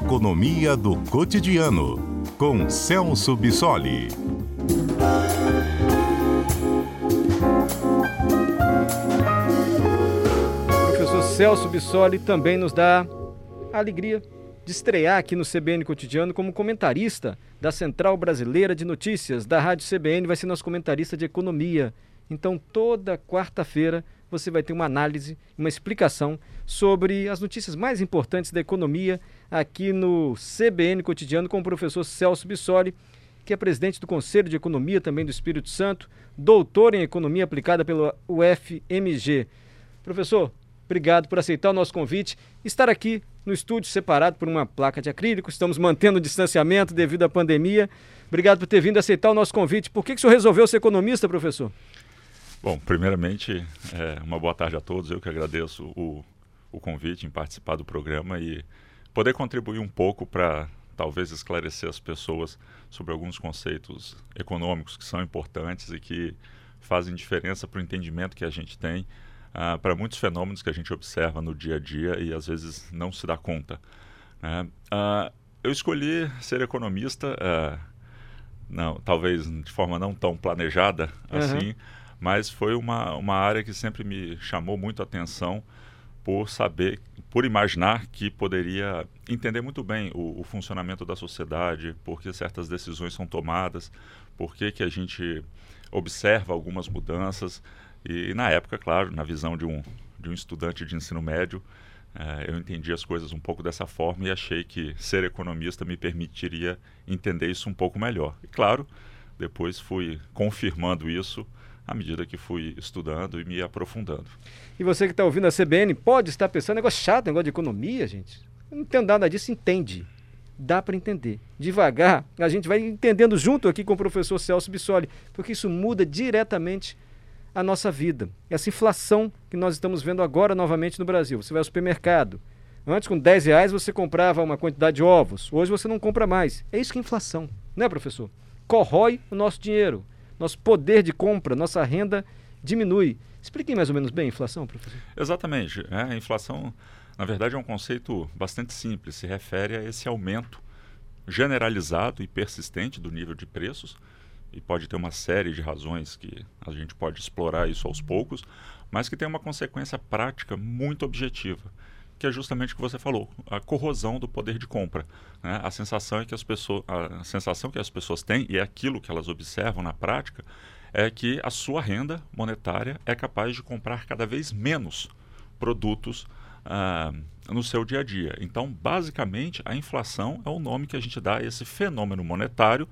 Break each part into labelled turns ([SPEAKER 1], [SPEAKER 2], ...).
[SPEAKER 1] Economia do Cotidiano, com Celso Bissoli.
[SPEAKER 2] Professor Celso Bissoli também nos dá a alegria de estrear aqui no CBN Cotidiano como comentarista da Central Brasileira de Notícias da Rádio CBN, vai ser nosso comentarista de economia. Então, toda quarta-feira você vai ter uma análise, uma explicação sobre as notícias mais importantes da economia aqui no CBN Cotidiano com o professor Celso Bissoli, que é presidente do Conselho de Economia também do Espírito Santo, doutor em Economia aplicada pelo UFMG. Professor, obrigado por aceitar o nosso convite, estar aqui no estúdio separado por uma placa de acrílico. Estamos mantendo o distanciamento devido à pandemia. Obrigado por ter vindo aceitar o nosso convite. Por que, que o senhor resolveu ser economista, professor?
[SPEAKER 3] Bom, primeiramente, é, uma boa tarde a todos. Eu que agradeço o, o convite em participar do programa e poder contribuir um pouco para talvez esclarecer as pessoas sobre alguns conceitos econômicos que são importantes e que fazem diferença para o entendimento que a gente tem uh, para muitos fenômenos que a gente observa no dia a dia e às vezes não se dá conta. Né? Uh, eu escolhi ser economista, uh, não, talvez de forma não tão planejada uhum. assim, mas foi uma, uma área que sempre me chamou muito a atenção por saber, por imaginar que poderia entender muito bem o, o funcionamento da sociedade, por que certas decisões são tomadas, por que, que a gente observa algumas mudanças. E, e na época, claro, na visão de um, de um estudante de ensino médio, eh, eu entendi as coisas um pouco dessa forma e achei que ser economista me permitiria entender isso um pouco melhor. E claro, depois fui confirmando isso à medida que fui estudando e me aprofundando.
[SPEAKER 2] E você que está ouvindo a CBN pode estar pensando, negócio chato, negócio de economia, gente. Eu não entendo nada disso, entende. Dá para entender. Devagar, a gente vai entendendo junto aqui com o professor Celso Bissoli, porque isso muda diretamente a nossa vida. Essa inflação que nós estamos vendo agora novamente no Brasil. Você vai ao supermercado. Antes, com 10 reais, você comprava uma quantidade de ovos. Hoje você não compra mais. É isso que é inflação, não é, professor? Corrói o nosso dinheiro nosso poder de compra, nossa renda diminui. Explique mais ou menos bem a inflação, professor.
[SPEAKER 3] Exatamente. É, a inflação, na verdade, é um conceito bastante simples. Se refere a esse aumento generalizado e persistente do nível de preços. E pode ter uma série de razões que a gente pode explorar isso aos poucos, mas que tem uma consequência prática muito objetiva que é justamente o que você falou, a corrosão do poder de compra. Né? A sensação é que as pessoas, a sensação que as pessoas têm e é aquilo que elas observam na prática é que a sua renda monetária é capaz de comprar cada vez menos produtos ah, no seu dia a dia. Então, basicamente, a inflação é o nome que a gente dá a esse fenômeno monetário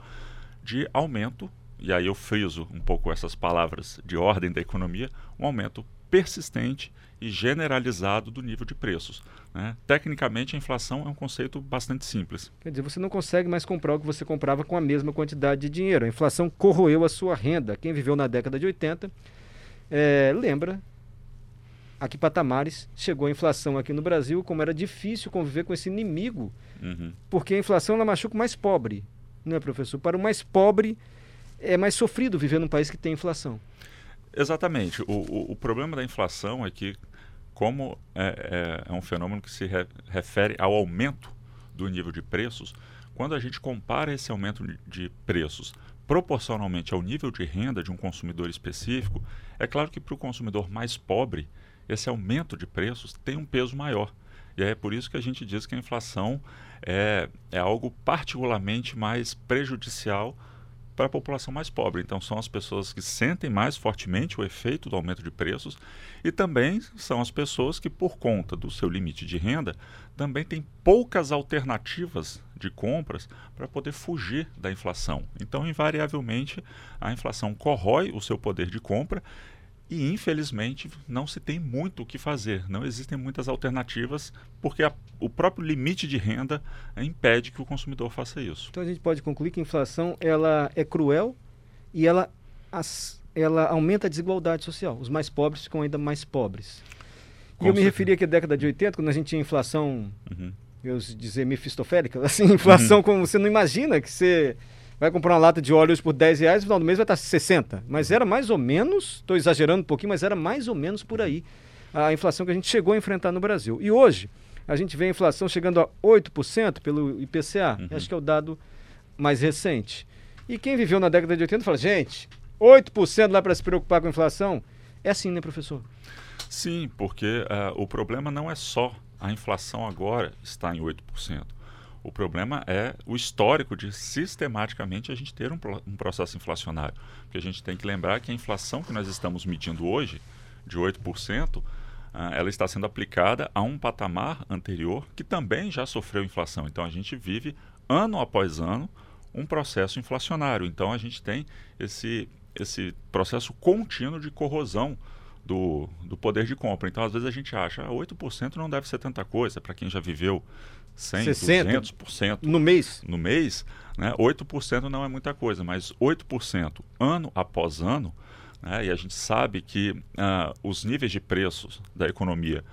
[SPEAKER 3] de aumento, e aí eu friso um pouco essas palavras de ordem da economia, um aumento persistente e generalizado do nível de preços. Né? Tecnicamente, a inflação é um conceito bastante simples.
[SPEAKER 2] Quer dizer, você não consegue mais comprar o que você comprava com a mesma quantidade de dinheiro. A inflação corroeu a sua renda. Quem viveu na década de 80 é, lembra a que patamares chegou a inflação aqui no Brasil, como era difícil conviver com esse inimigo, uhum. porque a inflação ela machuca o mais pobre, não é, professor? Para o mais pobre, é mais sofrido viver num país que tem inflação.
[SPEAKER 3] Exatamente. O, o, o, problema da inflação é que como é, é, é um fenômeno que se re, refere ao aumento do nível de preços, quando a gente compara esse aumento de preços proporcionalmente ao nível de renda de um consumidor específico, é claro que para o consumidor mais pobre, esse aumento de preços tem um peso maior. E é por isso que a gente diz que a inflação é, é algo particularmente mais prejudicial para a população mais pobre. Então, são as pessoas que sentem mais fortemente o efeito do aumento de preços e também são as pessoas que, por conta do seu limite de renda, também têm poucas alternativas de compras para poder fugir da inflação. Então, invariavelmente, a inflação corrói o seu poder de compra e infelizmente não se tem muito o que fazer, não existem muitas alternativas, porque a, o próprio limite de renda impede que o consumidor faça isso.
[SPEAKER 2] Então a gente pode concluir que a inflação ela é cruel e ela, as, ela aumenta a desigualdade social. Os mais pobres ficam ainda mais pobres. Com e eu certeza. me referi aqui à década de 80, quando a gente tinha inflação, uhum. eu dizer mefistofélica, assim, inflação uhum. como você não imagina que você vai comprar uma lata de óleo por 10 reais, no final do mês vai estar 60. Mas era mais ou menos, estou exagerando um pouquinho, mas era mais ou menos por aí a inflação que a gente chegou a enfrentar no Brasil. E hoje, a gente vê a inflação chegando a 8% pelo IPCA. Uhum. Acho que é o dado mais recente. E quem viveu na década de 80 fala, gente, 8% lá para se preocupar com a inflação? É assim, né, professor?
[SPEAKER 3] Sim, porque uh, o problema não é só a inflação agora está em 8%. O problema é o histórico de sistematicamente a gente ter um, um processo inflacionário. Porque a gente tem que lembrar que a inflação que nós estamos medindo hoje, de 8%, uh, ah, ela está sendo aplicada a um patamar anterior que também já sofreu inflação. Então a gente vive ano após ano um processo inflacionário. Então a gente tem esse, esse processo contínuo de corrosão do, do poder de compra. Então, às vezes a gente acha, ah, 8% não deve ser tanta coisa para quem já viveu 100, 60, 200%
[SPEAKER 2] no mês.
[SPEAKER 3] No mês, né? 8% não é muita coisa, mas 8% ano após ano, né? e a gente sabe que uh, os níveis de preços da economia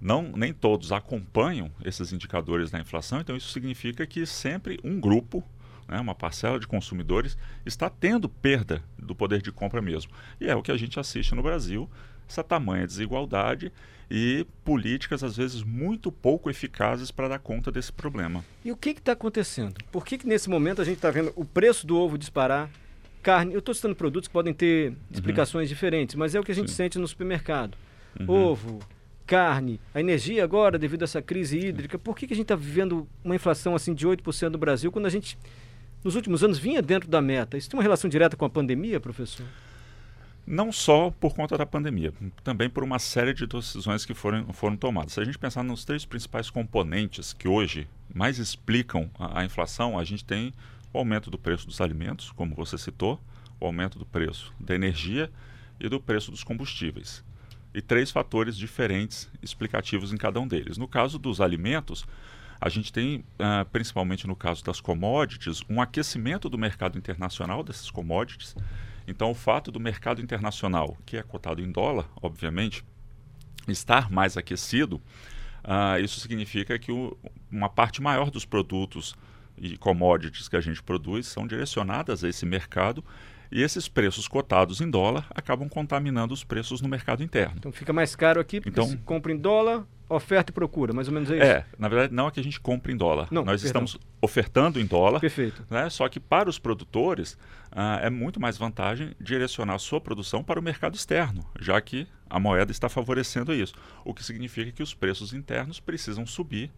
[SPEAKER 3] não, nem todos acompanham esses indicadores da inflação, então isso significa que sempre um grupo né, uma parcela de consumidores, está tendo perda do poder de compra mesmo. E é o que a gente assiste no Brasil, essa tamanha desigualdade e políticas, às vezes, muito pouco eficazes para dar conta desse problema.
[SPEAKER 2] E o que está acontecendo? Por que, que nesse momento a gente está vendo o preço do ovo disparar? Carne, eu estou citando produtos que podem ter uhum. explicações uhum. diferentes, mas é o que a gente Sim. sente no supermercado. Uhum. Ovo, carne, a energia agora, devido a essa crise hídrica, por que, que a gente está vivendo uma inflação assim de 8% no Brasil, quando a gente, nos últimos anos, vinha dentro da meta? Isso tem uma relação direta com a pandemia, professor?
[SPEAKER 3] Não só por conta da pandemia, também por uma série de decisões que foram, foram tomadas. Se a gente pensar nos três principais componentes que hoje mais explicam a, a inflação, a gente tem o aumento do preço dos alimentos, como você citou, o aumento do preço da energia e do preço dos combustíveis. E três fatores diferentes explicativos em cada um deles. No caso dos alimentos, a gente tem, uh, principalmente no caso das commodities, um aquecimento do mercado internacional dessas commodities então, o fato do mercado internacional, que é cotado em dólar, obviamente, estar mais aquecido, uh, isso significa que o, uma parte maior dos produtos e commodities que a gente produz são direcionadas a esse mercado e esses preços cotados em dólar acabam contaminando os preços no mercado interno.
[SPEAKER 2] Então fica mais caro aqui porque então, se compra em dólar, oferta e procura, mais ou menos é isso?
[SPEAKER 3] É, na verdade não é que a gente compra em dólar. Não, Nós perdão. estamos ofertando em dólar.
[SPEAKER 2] Perfeito.
[SPEAKER 3] Né? Só que para os produtores ah, é muito mais vantagem direcionar a sua produção para o mercado externo, já que a moeda está favorecendo isso. O que significa que os preços internos precisam subir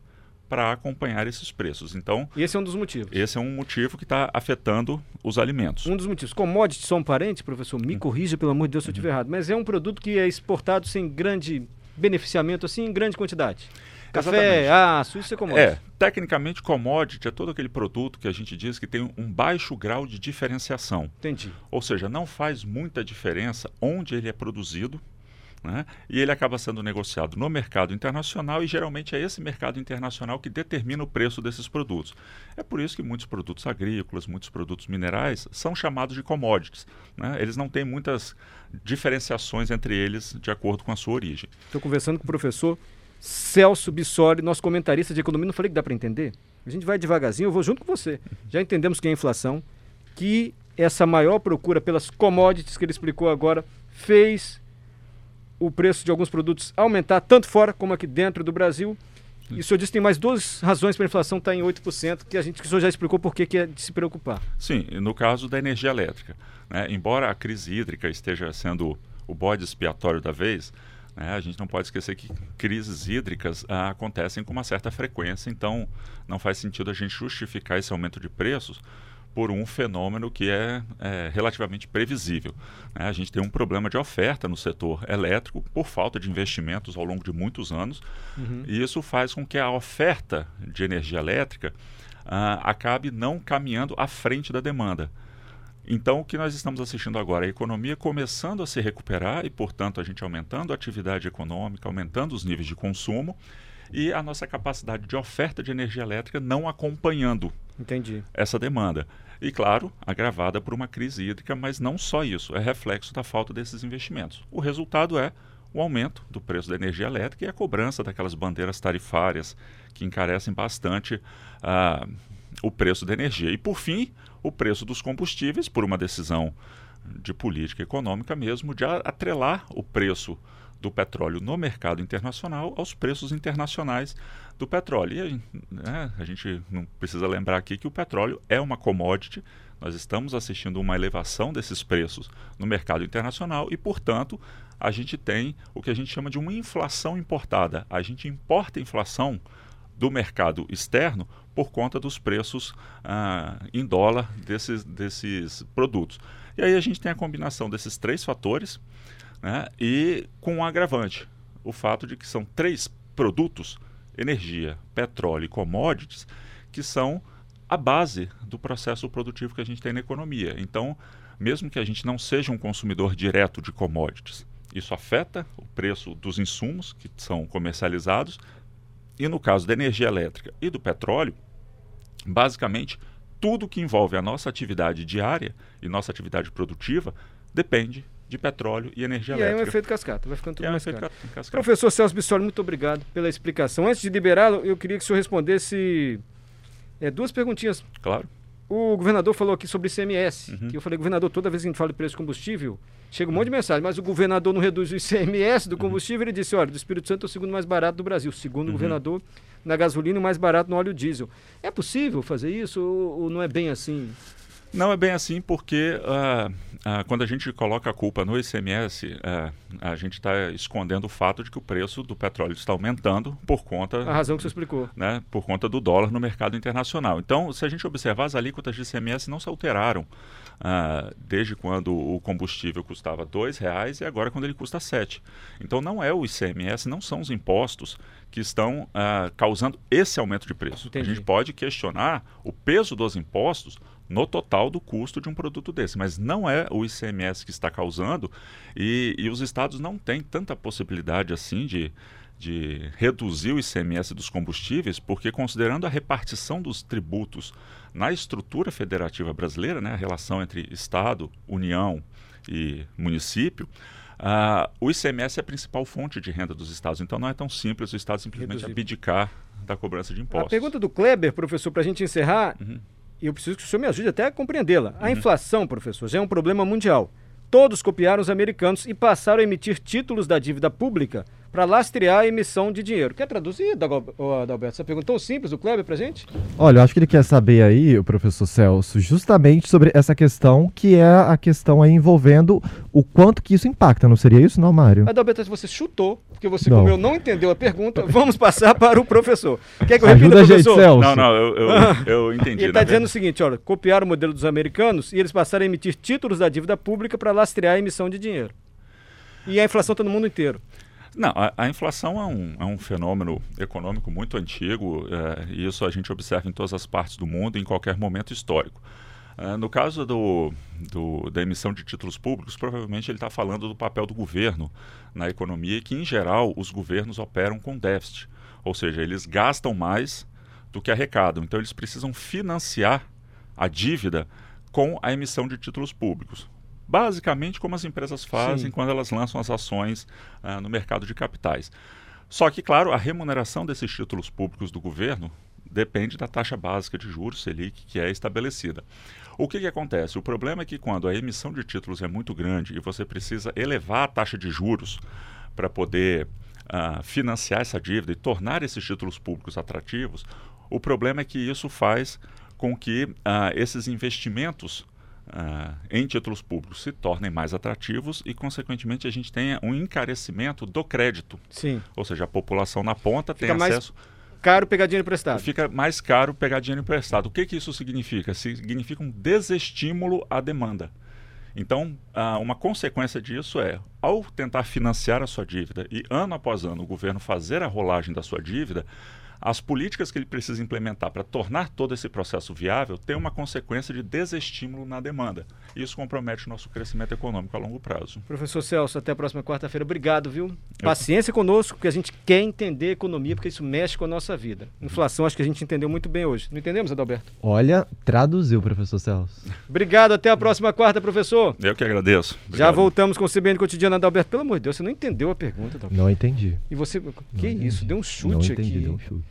[SPEAKER 3] para acompanhar esses preços. Então,
[SPEAKER 2] e esse é um dos motivos.
[SPEAKER 3] Esse é um motivo que está afetando os alimentos.
[SPEAKER 2] Um dos motivos. Commodities são parentes, professor? Me hum. corrija, pelo amor de Deus, se eu estiver uhum. errado. Mas é um produto que é exportado sem grande beneficiamento assim em grande quantidade. Café, aço, isso é commodity.
[SPEAKER 3] É, tecnicamente commodity é todo aquele produto que a gente diz que tem um baixo grau de diferenciação.
[SPEAKER 2] Entendi.
[SPEAKER 3] Ou seja, não faz muita diferença onde ele é produzido, né? E ele acaba sendo negociado no mercado internacional e geralmente é esse mercado internacional que determina o preço desses produtos. É por isso que muitos produtos agrícolas, muitos produtos minerais são chamados de commodities. Né? Eles não têm muitas diferenciações entre eles de acordo com a sua origem.
[SPEAKER 2] Estou conversando com o professor Celso Bissoli, nosso comentarista de economia. Não falei que dá para entender? A gente vai devagarzinho, eu vou junto com você. Já entendemos que é inflação, que essa maior procura pelas commodities que ele explicou agora fez o preço de alguns produtos aumentar, tanto fora como aqui dentro do Brasil. E o senhor disse que tem mais duas razões para a inflação estar tá em 8%, que a gente que o senhor já explicou por que é de se preocupar.
[SPEAKER 3] Sim, no caso da energia elétrica. Né? Embora a crise hídrica esteja sendo o bode expiatório da vez, né? a gente não pode esquecer que crises hídricas ah, acontecem com uma certa frequência, então não faz sentido a gente justificar esse aumento de preços por um fenômeno que é, é relativamente previsível. Né? A gente tem um problema de oferta no setor elétrico por falta de investimentos ao longo de muitos anos, uhum. e isso faz com que a oferta de energia elétrica uh, acabe não caminhando à frente da demanda. Então, o que nós estamos assistindo agora? A economia começando a se recuperar e, portanto, a gente aumentando a atividade econômica, aumentando os níveis de consumo e a nossa capacidade de oferta de energia elétrica não acompanhando
[SPEAKER 2] Entendi.
[SPEAKER 3] essa demanda. E, claro, agravada por uma crise hídrica, mas não só isso, é reflexo da falta desses investimentos. O resultado é o aumento do preço da energia elétrica e a cobrança daquelas bandeiras tarifárias que encarecem bastante uh, o preço da energia. E, por fim, o preço dos combustíveis, por uma decisão de política econômica mesmo, de atrelar o preço do petróleo no mercado internacional aos preços internacionais do petróleo. E a gente, né, a gente não precisa lembrar aqui que o petróleo é uma commodity, nós estamos assistindo uma elevação desses preços no mercado internacional e, portanto, a gente tem o que a gente chama de uma inflação importada. A gente importa inflação do mercado externo por conta dos preços ah, em dólar desses, desses produtos. E aí a gente tem a combinação desses três fatores né, e com um agravante, o fato de que são três produtos, energia, petróleo e commodities, que são a base do processo produtivo que a gente tem na economia. Então, mesmo que a gente não seja um consumidor direto de commodities, isso afeta o preço dos insumos que são comercializados. E no caso da energia elétrica e do petróleo, basicamente tudo que envolve a nossa atividade diária e nossa atividade produtiva depende de petróleo e energia
[SPEAKER 2] e
[SPEAKER 3] elétrica.
[SPEAKER 2] E aí é um efeito cascata, vai ficando tudo
[SPEAKER 3] é um
[SPEAKER 2] mais
[SPEAKER 3] caro.
[SPEAKER 2] Cascata. Professor Celso Bissoli, muito obrigado pela explicação. Antes de liberá-lo, eu queria que o senhor respondesse é, duas perguntinhas.
[SPEAKER 3] Claro.
[SPEAKER 2] O governador falou aqui sobre ICMS, uhum. que eu falei, governador, toda vez que a gente fala de preço de combustível, chega um monte de mensagem, mas o governador não reduz o ICMS do combustível, uhum. ele disse, olha, do Espírito Santo é o segundo mais barato do Brasil, segundo uhum. o governador, na gasolina e mais barato no óleo diesel. É possível fazer isso ou, ou não é bem assim?
[SPEAKER 3] Não é bem assim porque uh, uh, quando a gente coloca a culpa no ICMS, uh, é, a gente está escondendo o fato de que o preço do petróleo está aumentando por conta...
[SPEAKER 2] A razão que você explicou.
[SPEAKER 3] Né, por conta do dólar no mercado internacional. Então, se a gente observar, as alíquotas de ICMS não se alteraram desde quando o combustível custava R$ reais e agora quando ele custa R$ Então, não é o ICMS, não são os impostos que estão causando esse aumento de preço. Entendi. A gente pode questionar o peso dos impostos no total do custo de um produto desse. Mas não é o ICMS que está causando e, e os estados não têm tanta possibilidade assim de, de reduzir o ICMS dos combustíveis, porque considerando a repartição dos tributos na estrutura federativa brasileira, né, a relação entre Estado, União e município, uh, o ICMS é a principal fonte de renda dos estados. Então não é tão simples o Estado simplesmente Reduzir. abdicar da cobrança de impostos.
[SPEAKER 2] A pergunta do Kleber, professor, para a gente encerrar, uhum eu preciso que o senhor me ajude até a compreendê-la. A uhum. inflação, professor, já é um problema mundial. Todos copiaram os americanos e passaram a emitir títulos da dívida pública para lastrear a emissão de dinheiro. Quer traduzir, Adalberto, essa pergunta tão simples do Kleber para gente?
[SPEAKER 4] Olha, eu acho que ele quer saber aí, o professor Celso, justamente sobre essa questão que é a questão aí envolvendo o quanto que isso impacta, não seria isso, não, Mário?
[SPEAKER 2] Adalberto, você chutou, porque você, não. como eu não entendeu a pergunta, vamos passar para o professor.
[SPEAKER 4] Quer que eu repita, Ajuda a gente, Celso.
[SPEAKER 3] Não, não, eu, eu, eu entendi.
[SPEAKER 2] ele está dizendo o seguinte, olha, copiaram o modelo dos americanos e eles passaram a emitir títulos da dívida pública para lastrear a emissão de dinheiro. E a inflação está no mundo inteiro.
[SPEAKER 3] Não, a, a, inflação é um, é um fenômeno econômico muito antigo é, e isso a gente observa em todas as partes do mundo em qualquer momento histórico. É, no caso do, do, da emissão de títulos públicos, provavelmente ele está falando do papel do governo na economia que, em geral, os governos operam com déficit, ou seja, eles gastam mais do que arrecadam. Então, eles precisam financiar a dívida com a emissão de títulos públicos basicamente como as empresas fazem Sim. quando elas lançam as ações uh, no mercado de capitais. Só que, claro, a remuneração desses títulos públicos do governo depende da taxa básica de juros Selic que é estabelecida. O que, que acontece? O problema é que quando a emissão de títulos é muito grande e você precisa elevar a taxa de juros para poder uh, financiar essa dívida e tornar esses títulos públicos atrativos, o problema é que isso faz com que uh, esses investimentos uh, em títulos públicos se tornem mais atrativos e, consequentemente, a gente tenha um encarecimento do crédito.
[SPEAKER 2] Sim.
[SPEAKER 3] Ou seja, a população na ponta Fica tem acesso.
[SPEAKER 2] Mais caro pegar dinheiro emprestado.
[SPEAKER 3] Fica mais caro pegar dinheiro emprestado. O que, que isso significa? Significa um desestímulo à demanda. Então, uh, uma consequência disso é, ao tentar financiar a sua dívida e ano após ano o governo fazer a rolagem da sua dívida, as políticas que ele precisa implementar para tornar todo esse processo viável têm uma consequência de desestímulo na demanda. Isso compromete o nosso crescimento econômico a longo prazo.
[SPEAKER 2] Professor Celso, até a próxima quarta-feira. Obrigado, viu? Paciência conosco, porque a gente quer entender economia, porque isso mexe com a nossa vida. Inflação, acho que a gente entendeu muito bem hoje. Não entendemos, Adalberto?
[SPEAKER 4] Olha, traduziu, professor Celso.
[SPEAKER 2] Obrigado, até a próxima quarta, professor.
[SPEAKER 3] Eu que agradeço.
[SPEAKER 2] Obrigado. Já voltamos com o CBN Cotidiano, Adalberto. Pelo amor de Deus, você não entendeu a pergunta, Adalberto.
[SPEAKER 4] Não entendi.
[SPEAKER 2] E você, que
[SPEAKER 4] não
[SPEAKER 2] isso?
[SPEAKER 4] Entendi.
[SPEAKER 2] Deu um chute
[SPEAKER 4] não
[SPEAKER 2] entendi,
[SPEAKER 4] aqui. Deu um chute.